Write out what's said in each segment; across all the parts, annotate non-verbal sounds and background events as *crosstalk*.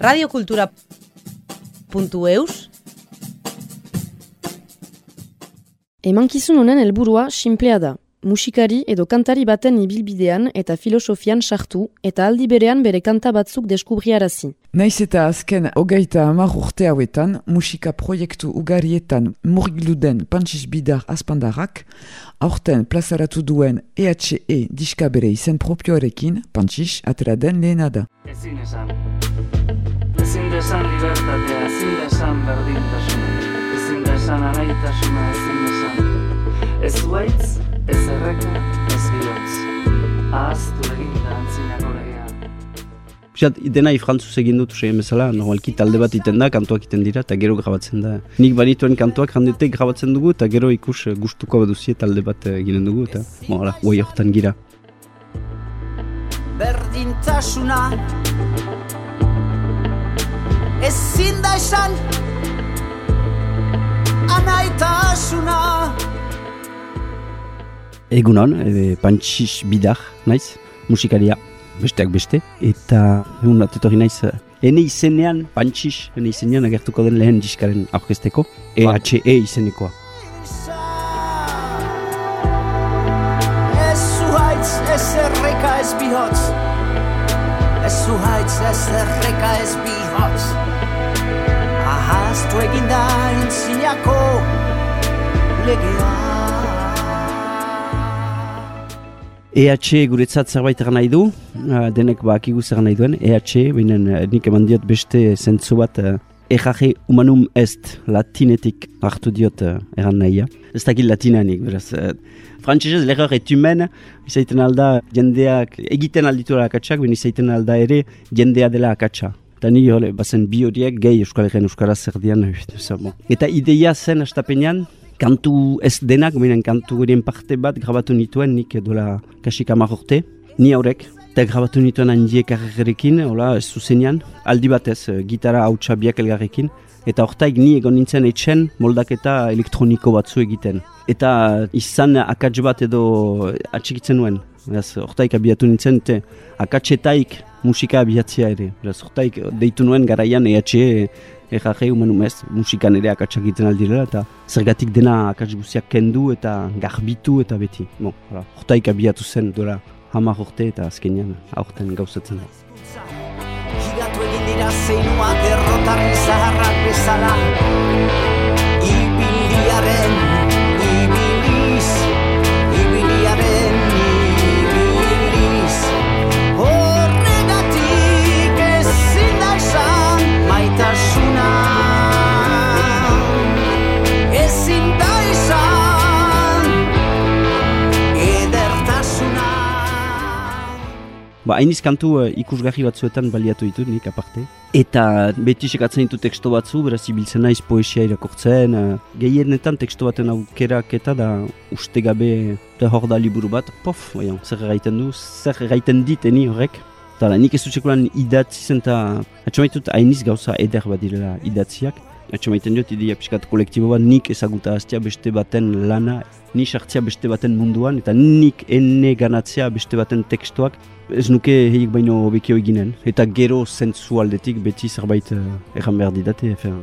radiokultura.eus Emankizun honen helburua sinplea da. Musikari edo kantari baten ibilbidean eta filosofian sartu eta aldi berean bere kanta batzuk deskubriarazi. Naiz eta azken hogeita hamar urte hauetan, musika proiektu ugarietan murgildu den Pantsiz Bidar Azpandarrak, aurten plazaratu duen EHE e diska bere izen propioarekin, Pantsiz atera den lehena da. Ezin esan, ezin desan libertatea, ezin desan berdintasuna, ezin desan anaitasuna, ezin desan. Ez zuaitz, ez erreka, ez bihotz, ahaztu egin da antzinako legea. Pisat, denai frantzuz egin dut usai bezala, normalki talde bat iten da, kantuak iten dira, eta gero grabatzen da. Nik banituen kantuak handetek grabatzen dugu, eta gero ikus eh, gustuko baduzie talde bat eh, eginen dugu, eta bon, ala, guai horretan gira. berdintasuna Ezin da esan Anaitasuna Egunon, e, pantxix bidar, naiz, musikaria, besteak beste, eta egun bat etorri naiz, ene izenean, pantxix, ene izenean agertuko den lehen diskaren aurkezteko, EHE izenekoa. Ez zuhaitz, ez erreka ez bihotz. Ez zuhaitz, ez erreka ez bihotz Ahaztu egin da entzinako legea EH guretzat zerbait nahi du, uh, denek bakigu zer nahi duen, EH, binen nik eman diot beste zentzu bat, uh, EHG humanum est, latinetik hartu diot uh, egan nahia. Ez dakit latinanik, beraz. Uh, Frantzesez, l'erreur et humain, izaiten alda jendeak, egiten alditu akatsak, ben izaiten alda ere jendea dela akatsa. Eta ni hole, bazen bi horiek, gehi Euskal Herrian Euskaraz zer dian. *laughs* Eta ideia zen astapenean, kantu ez denak, benen kantu horien parte bat grabatu nituen nik dola kasik hamar urte, ni haurek, eta grabatu nituen handiek arregerekin, hola, ez zuzenean, aldi batez, eh, gitara hautsa biak elgarrekin, eta hortaik ni egon nintzen etxen moldaketa elektroniko batzu egiten. Eta izan akats bat edo atxikitzen nuen, hortaik abiatu nintzen, te akatsetaik musika abiatzea ere. Beraz, hortaik deitu nuen garaian EHE EHG humanum ez, musikan ere akatsak egiten aldirela, eta zergatik dena akats guztiak kendu eta garbitu eta beti. Bon, hala, hortaik abiatu zen dola hamar urte eta azkenean aurten gauzatzen da. Higatu egin dira zeinuak errotarri zaharrak bezala Ba, hainiz kantu uh, ikusgarri batzuetan baliatu ditut nik aparte. Eta beti sekatzen ditu teksto batzu, beraz ibiltzen naiz poesia irakortzen. Uh, gehienetan teksto baten aukerak eta da uste gabe da hor da liburu bat. Pof, baion, zer erraiten du, zer erraiten diteni horrek. Eta nik ez dut sekulan idatzi zen eta atxamaitut hainiz gauza eder bat direla idatziak. Atxamaiten dut ideia pixkat kolektibo bat nik ezaguta hastia beste baten lana, ni sartzea beste baten munduan, eta nik ene ganatzea beste baten tekstuak, ez nuke heik baino hobekio eginen. Eta gero zentzu aldetik beti zerbait uh, erran behar didate. Efen.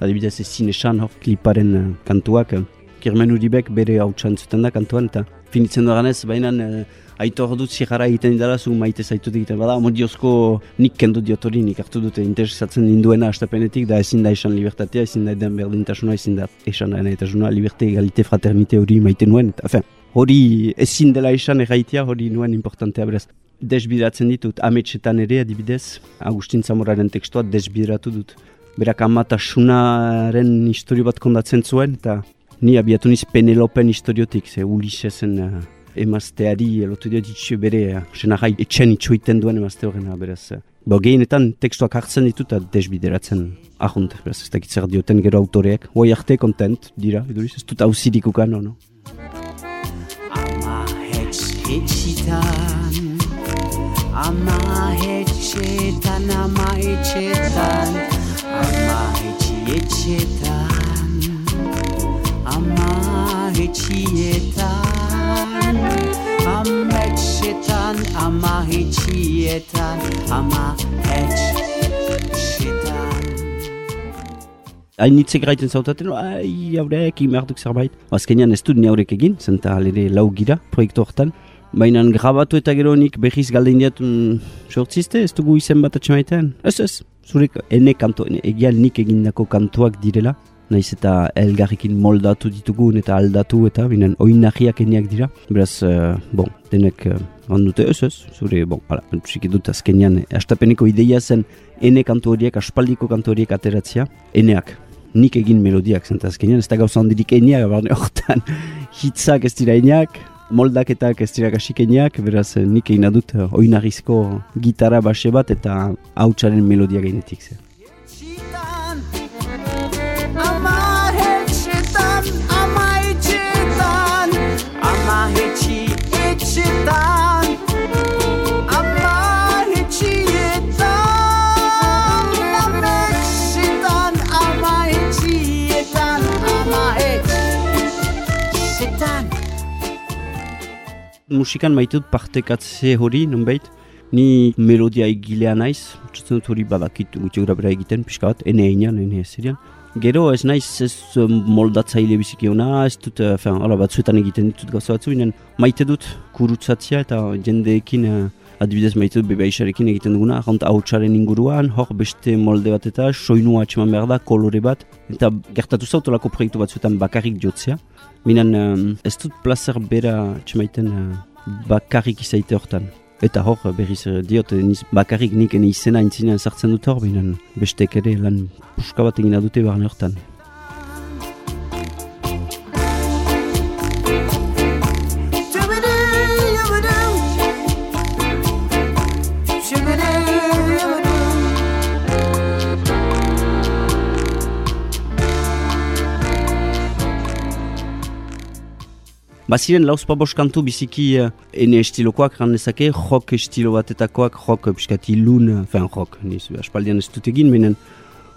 Adibidez ezin esan hor kliparen uh, kantuak, Kirmen Uribek bere hautsan zuten da kantuan, eta finitzen duganez, baina uh, aitor dut zigara egiten dela, zu maite zaitut egiten bada, modiozko nik kendu diot hori, nik hartu dute interesatzen ninduena astapenetik, da ezin da esan libertatea, ezin da edan berdintasuna, ezin da esan nahitasuna, liberte, egalite, fraternite hori maite nuen, eta afen, hori ezin dela esan erraitea, hori nuen importantea beraz. Desbideratzen ditut, ametsetan ere adibidez, Agustin Zamoraren tekstua desbideratu dut. Berak amatasunaren historio bat kondatzen zuen, eta ni abiatu niz Penelopen historiotik, ze Ulisesen uh, emazteari lotu dio ditxio bere, uh, senarrai etxen itxoiten duen emazte horrena, beraz. Uh, Bo, gehienetan tekstuak hartzen ditut eta desbideratzen ahunt, beraz, ez dakit zer dioten gero autoreak. Hoi arte kontent dira, eduriz, ez dut hauzirik ukan, no? Ama hetz etxitan Ama etxetan, ama etxetan Ama etxietan Ama etxietan Ama etxetan, ama etxietan Ama etxetan hain hitzek gaiten zautaten, ai, haurek, imerduk zerbait. Azkenean ez dut ni haurek egin, zenta alere lau gira proiektu hortan. Baina grabatu eta gero nik behiz galdein diat, mm, sortzizte, ez dugu izen bat atxemaitean? Ez ez, zurek ene kanto, ene, egial nik egindako kantoak direla. Naiz eta elgarrekin moldatu ditugun eta aldatu eta binen oinahiak eniak dira. Beraz, eh, bon, denek uh, handute ez ez, zure, bon, ala, txiki dut azkenean, astapeneko ideia zen ene kanto horiek, aspaldiko kanto horiek ateratzea, eneak, nik egin melodiak zenta azkenean, ez da gauza handirik eniak, barne hortan *laughs* hitzak ez dira eniak, moldaketak ez dira kasik eniak, beraz eh, nik egin adut uh, oinarrizko gitarra base bat eta hautsaren melodia gainetik zen. Musikan maite dut partekatze hori, nonbait, ni melodia egilea naiz, txutzen dut hori badakit gutxi gura bera egiten, pixka bat, ene einan, ene ezerian. Gero ez naiz ez um, moldatzaile biziki ona, ez dut, fen, hala, batzuetan egiten ditut gauza batzu, binen maite dut kurutzatzea eta jendeekin uh, adibidez maite dut bebaixarekin egiten duguna, jont hautsaren inguruan, hor beste molde bat eta soinua atxeman behar da, kolore bat, eta gertatu zautolako proiektu batzuetan bakarrik jotzea. Minan um, ez dut plazer bera txemaiten uh, bakarrik izaite hortan. Eta hor berriz eh, diot eh, niz, bakarrik nik izena intzinean sartzen dut hor, minan bestek ere lan puska bat egin adute barne hortan. Baziren lauzpabos kantu biziki uh, ene estilokoak ran dezake, rock estilo batetakoak, rock piskat ilun, uh, fen rock, niz, aspaldian ez dut egin, menen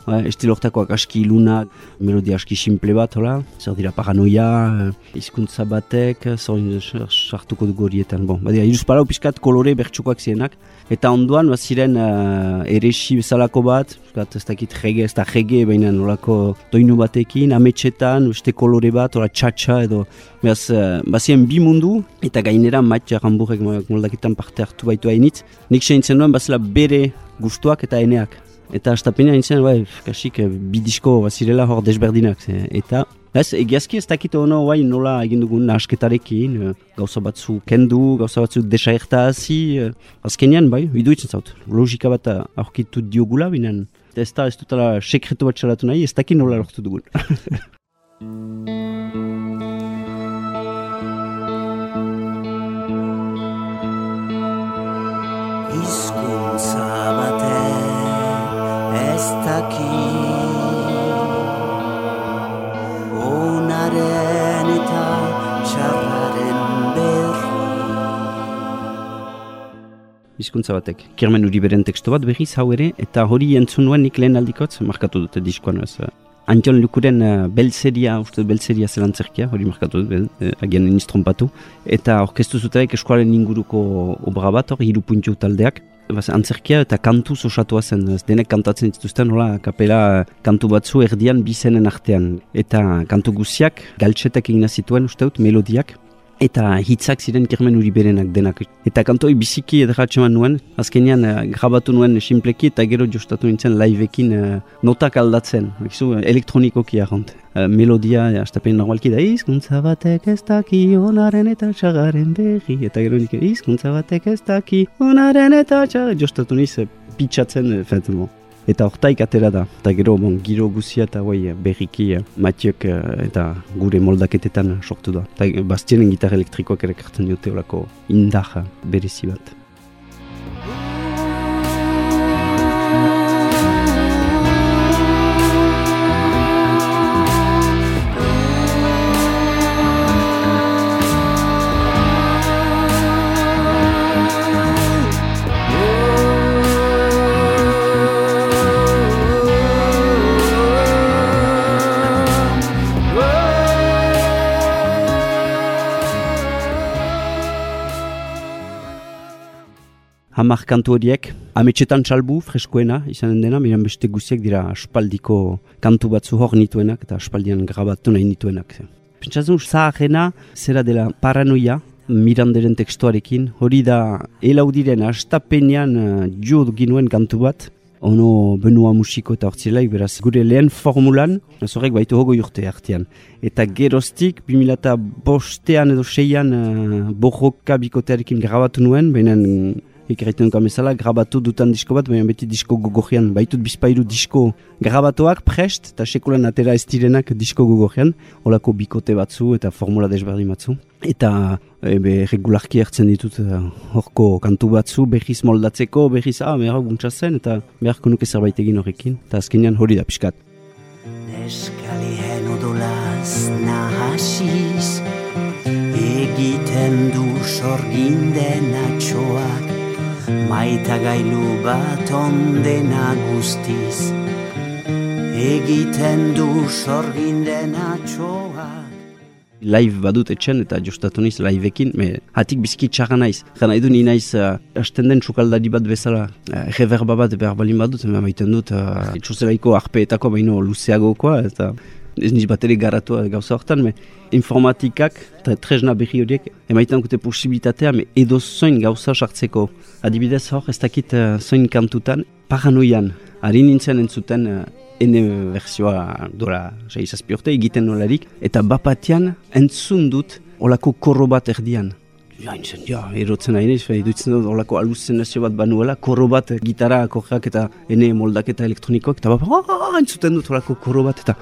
uh, estilo hortakoak aski ilunak, melodia aski simple bat, hola, zer dira paranoia, uh, hizkuntza batek, zorin sartuko dugu horietan, bon, badira, iruz palau piskat kolore bertsukoak zirenak, eta onduan baziren uh, eresi bezalako bat, piskat ez dakit rege, ez da rege, baina nolako doinu batekin, ametxetan, beste kolore bat, hola txatxa edo, Beraz, bazien bi mundu, eta gainera Matja Ramburek moldaketan parte hartu baitu hainitz. Nik seintzen duen bazela bere gustuak eta eneak. Eta astapena nintzen, bai, kasik, eh, bi disko bazirela hor desberdinak. ze. Eta, ez, egiazki ez dakit ono, bai, nola egin dugun nasketarekin, eh, gauza batzu kendu, gauza batzu desaerta hazi, uh, azkenean, bai, iduitzen zaut. Logika bat aurkitu diogula, binen, ez da, ez dutala sekretu bat salatu nahi, ez dakit nola lortu dugun. *laughs* Hizkuntza batek ez daki Onaren eta txarraren berri Hizkuntza batek. Kirmen Uriberen tekstu bat berriz hau ere, eta hori entzun nuen nik lehen aldikotz, markatu dute diskoan ez. eh, Antion Lukuren uh, belzeria, uste belzeria zelantzerkia, hori markatu dut, eh, agian eniz trompatu. Eta orkestu zuteak eskualen inguruko obra bat, hor, hiru puntxu taldeak. Baz, antzerkia eta kantu osatua zen, ez denek kantatzen dituzten, hola, kapela kantu batzu erdian bizenen artean. Eta kantu guziak, galtsetak egina zituen, uste dut, melodiak, eta hitzak ziren kirmen uri berenak denak. Eta kantoi biziki edarratxeman nuen, azkenean eh, grabatu nuen simpleki eta gero jostatu nintzen liveekin uh, notak aldatzen, Ekizu, elektronikoki arront. Uh, melodia, ja, astapen normalki da, izkuntza batek ez daki onaren eta txagaren berri, eta gero nik izkuntza batek ez daki onaren eta txagaren, jostatu niz uh, pitzatzen, uh, fet, bon. Eta hortaik atera da, eta gero bon, giro guzia eta guai berriki eh, Matiok eh, eta gure moldaketetan sortu da. Eta bastienen gitarra elektrikoak ere kartzen diote olako indar berezi bat. Hamar kantu horiek, ametxetan txalbu, freskoena, izanen dena, miran beste guziak dira aspaldiko kantu batzu hor nituenak, eta aspaldian grabatu nahi nituenak. Pentsatzen zaharena, zera dela paranoia, miranderen tekstuarekin, hori da elaudiren astapenean uh, jo ginuen kantu bat, ono benua musiko eta hortzilaik, beraz gure lehen formulan, zorek baitu hogo urte artean. Eta geroztik, 2000 bostean edo seian uh, borroka bikotearekin grabatu nuen, behinan ikerreiten duka mesala, grabatu dutan disko bat, baina beti disko gogojean, baitut bizpairu disko grabatuak prest, eta sekulan atera ez direnak disko gogojean, holako bikote batzu eta formula desberdin batzu. Eta ebe, regularki hartzen ditut eh, horko kantu batzu, behiz moldatzeko, behiz, ah, behar guntza zen, eta beharko nuke zerbait egin horrekin, eta azkenean hori da pixkat. Neskalien odolaz nahasiz Egiten du sorginden atxoak Maita gailu bat ondena guztiz Egiten du sorginden atxoa Live badut etxen eta jostatu niz liveekin, me hatik bizki txarra naiz. Gana edu ni naiz uh, asten den txukaldari bat bezala, uh, reverba bat behar balin badut, ema maiten dut, uh, itxuzelaiko arpeetako baino luzeagokoa, eta ez niz bat ere garatua gauza hortan, me informatikak eta tresna behi horiek emaiten dute posibilitatea me edo zoin gauza sartzeko. Adibidez hor, ez dakit uh, zoin kantutan, paranoian, ari nintzen entzuten uh, ene versioa dola seizazpi urte egiten nolarik, eta bapatian entzun dut olako korro bat erdian. Ja, nintzen, ja, erotzen nahi nahiz, dutzen dut olako aluzinazio bat banuela, korro bat gitara akorrak eta ene moldaketa elektronikoak, eta bapa, ah, entzuten dut olako korro bat, eta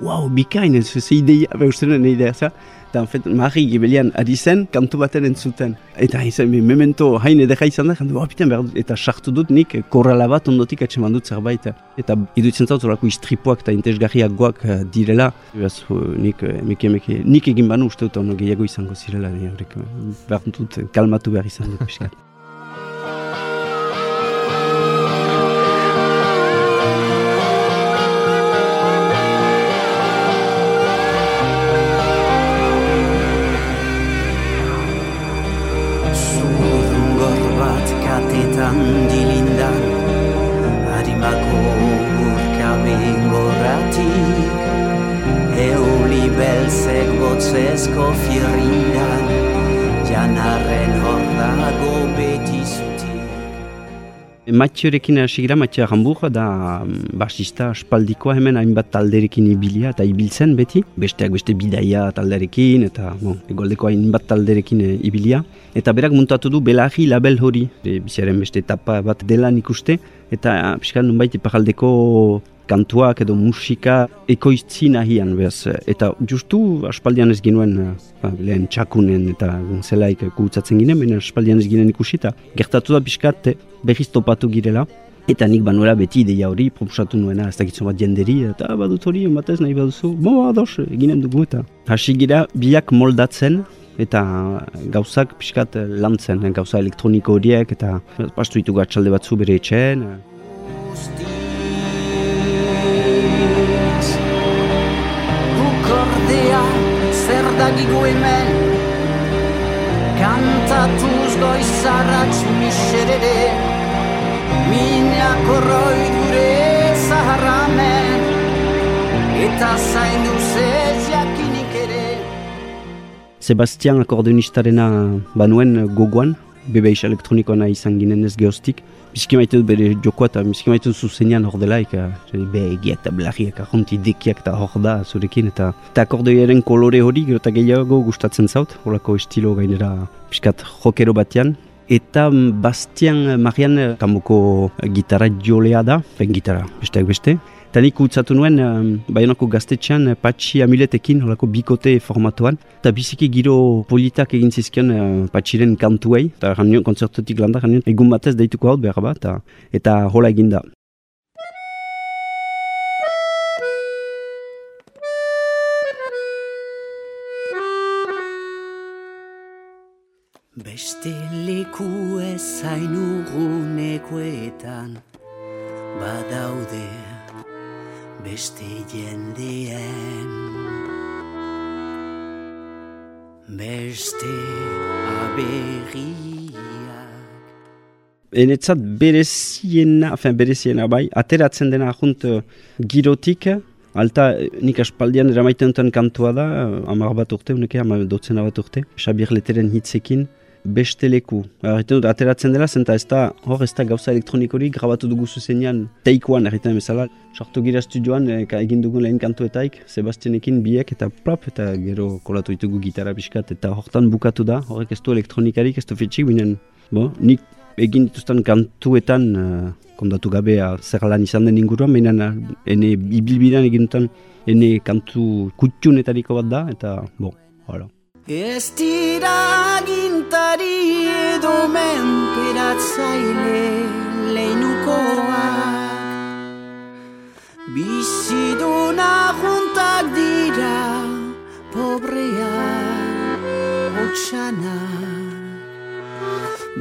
wow, bikain, ez ze ideia, behuztenen ideia, za? Eta, en fet, marri gibelian ari zen, kantu baten entzuten. Eta, izan, memento hain edera izan da, jandu, behar eta sartu dut nik korrala bat ondotik atseman dut zerbait. Eta, idutzen zaut, horako istripuak eta intezgarriak goak uh, direla. Beraz, nik, emeke, emeke, nik egin banu uste dut, ono gehiago izango zirela, behar dut, kalmatu behar izan dut. Botzezko firrindan Janarren hor dago beti zutik Matiorekin hasi gira, Matio Arambur, da mm, basista espaldikoa hemen hainbat talderekin ibilia eta ibiltzen beti. Besteak beste bidaia talderekin eta bon, egoldeko hainbat talderekin e, ibilia. Eta berak muntatu du belagi label hori, e, biziaren beste etapa bat dela nik uste. Eta pixkan nunbait iparaldeko kantuak edo musika ekoiztzi nahian, behaz. Eta justu aspaldian ez ginuen ba, lehen txakunen eta zelaik gutzatzen ginen, baina aspaldian ez ginen ikusi eta gertatu da pixkat behiz topatu girela. Eta nik banuela beti ideia hori, proposatu nuena, ez dakitzen bat jenderi, eta badut hori, batez nahi baduzu, bo, ados, eginen dugu eta. Hasi gira, biak moldatzen, eta gauzak pixkat lantzen, gauza elektroniko horiek, eta pastu ditugu atxalde batzu bere etxeen. Zer dagigu hemen Kantatuz goizarratz miserere Minak orroi gure zaharramen Eta zaindu zez jakinik ere Sebastian akordeonistarena banuen gogoan, BBX elektronikoana izan ginen ez geostik. Bizki maite dut bere jokoa eta bizki maite dut zuzenean hor delaik, be egiak eta belarriak, ahonti dekiak eta hor da zurekin. Eta, eta akordeoaren kolore hori gero eta gehiago gustatzen zaut, horako estilo gainera piskat jokero batean. Eta mm, Bastian Marian kamuko gitarra jolea da, ben gitarra besteak beste. Eta nik utzatu nuen, um, Baionako gaztetxean, uh, patxi amiletekin, holako bikote formatuan. Eta biziki giro politak egin zizkion uh, patxiren kantuei. Eta ranion, konzertotik landa, ranion, egun batez deituko hau behar bat, eta, eta hola eginda. Beste leku ezain urgunekoetan badaude beste jendeen. Beste aberriak enetzat bereziena, enfin bereziena bai, ateratzen dena ahunt uh, girotik, alta eh, nik aspaldian eramaiten duten kantua da, uh, amar bat urte, uneke, amar dotzena bat urte, Xabier Leteren hitzekin, beste leku. Erraiten dut, ateratzen dela, zenta ez da, hor ez da gauza elektronikorik, grabatu dugu zuzenean, teikoan, erraiten bezala, sartu gira studioan, e, egin dugun lehen kantuetaik, Sebastianekin biek, eta plop, eta gero kolatu ditugu gitarra biskat, eta hortan bukatu da, horrek ez du elektronikarik, ez du fitxik, binen, bo, nik egin dituzten kantuetan uh, kondatu gabe uh, zer lan izan den inguruan, baina uh, ene ibilbidean egin duten ene kantu kutxunetariko bat da, eta bo, hala. Ez dira gintari edo menperatzaile leinukoak Biziduna juntak dira pobrea otxanak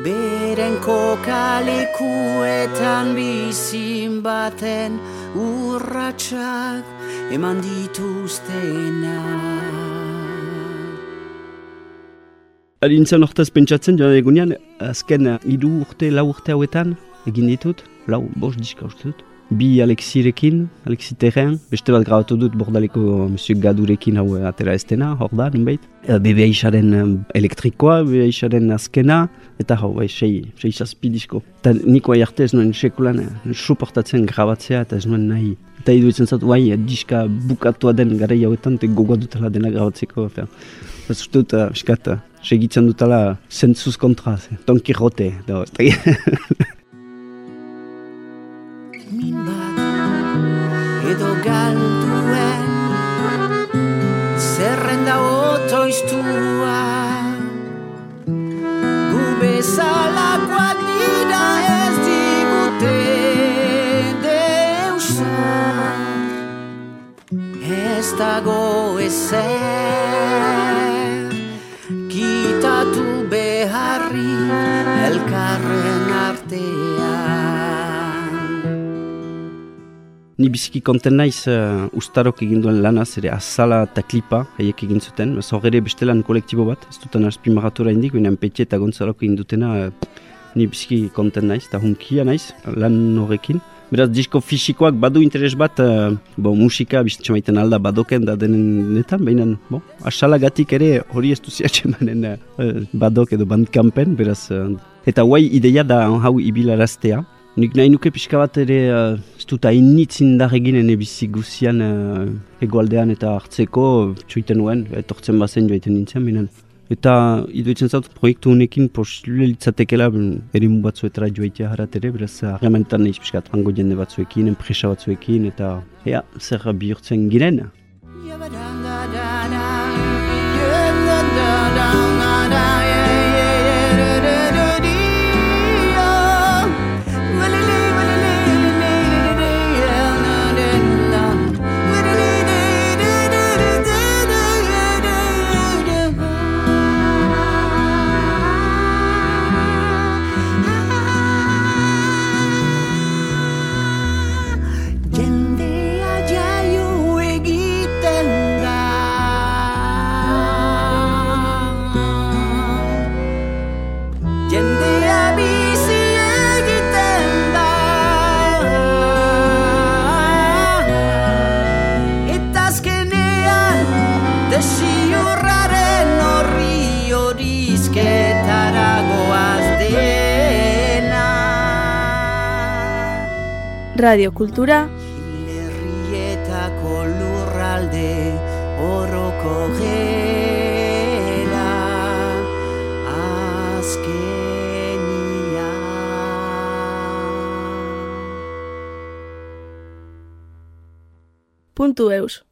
Beren kokalekuetan bizin baten urratsak eman dituztena. Adintzen hortaz pentsatzen, joan egunean, azken hiru urte, lau urte hauetan, egin ditut, lau, bos diska uste dut bi Alexirekin, Alexi Terren, beste bat grabatu dut bordaleko Monsieur Gadurekin hau atera estena, hor da, nunbait. Bebe Aisharen elektrikoa, Bebe Aisharen azkena, eta hau, bai, sei, sei saspidizko. Eta niko arte ez nuen sekulan, suportatzen grabatzea, eta ez nuen nahi. Eta idu izan zatu, bai, diska bukatua den gara hauetan, eta gogoa dutela dena grabatzeko. Ez dut, uh, segitzen dutela zentzuz kontra, Don Quixote, da, edo galduen zerrenda otoiztua. Gu bezalakoak dira ez digute deusar. Ez dago ezer Ni biziki konten naiz uh, ustarok egin duen lana, zere azala eta klipa haiek egin zuten. Zor ere beste lan kolektibo bat, ez duten aspimaratura indik, baina petje eta gontzalok egin dutena uh, ni biziki konten naiz, eta hunkia naiz lan horrekin. Beraz, disko fisikoak badu interes bat, uh, bo, musika bizitxe maiten alda badoken da denen netan, baina, bo, asalagatik ere hori ez duziatxe manen uh, badok edo bandkampen, beraz, uh, eta guai ideia da hau ibilaraztea, Nik nahi nuke pixka bat ere, uh, ez dut hainitz indar egin ene bizi guzian uh, egualdean eta hartzeko, txuiten nuen, etortzen bazen joaiten nintzen binen. Eta iduitzen zaut proiektu honekin posible litzatekela mu batzuetara joaitea harat ere, beraz harremanetan nahiz pixka hango jende batzuekin, enpresa batzuekin, eta ea, zer bihurtzen giren. Radio Kultura Lerrietako lurralde oroko gela. Azkenia. Puntu eus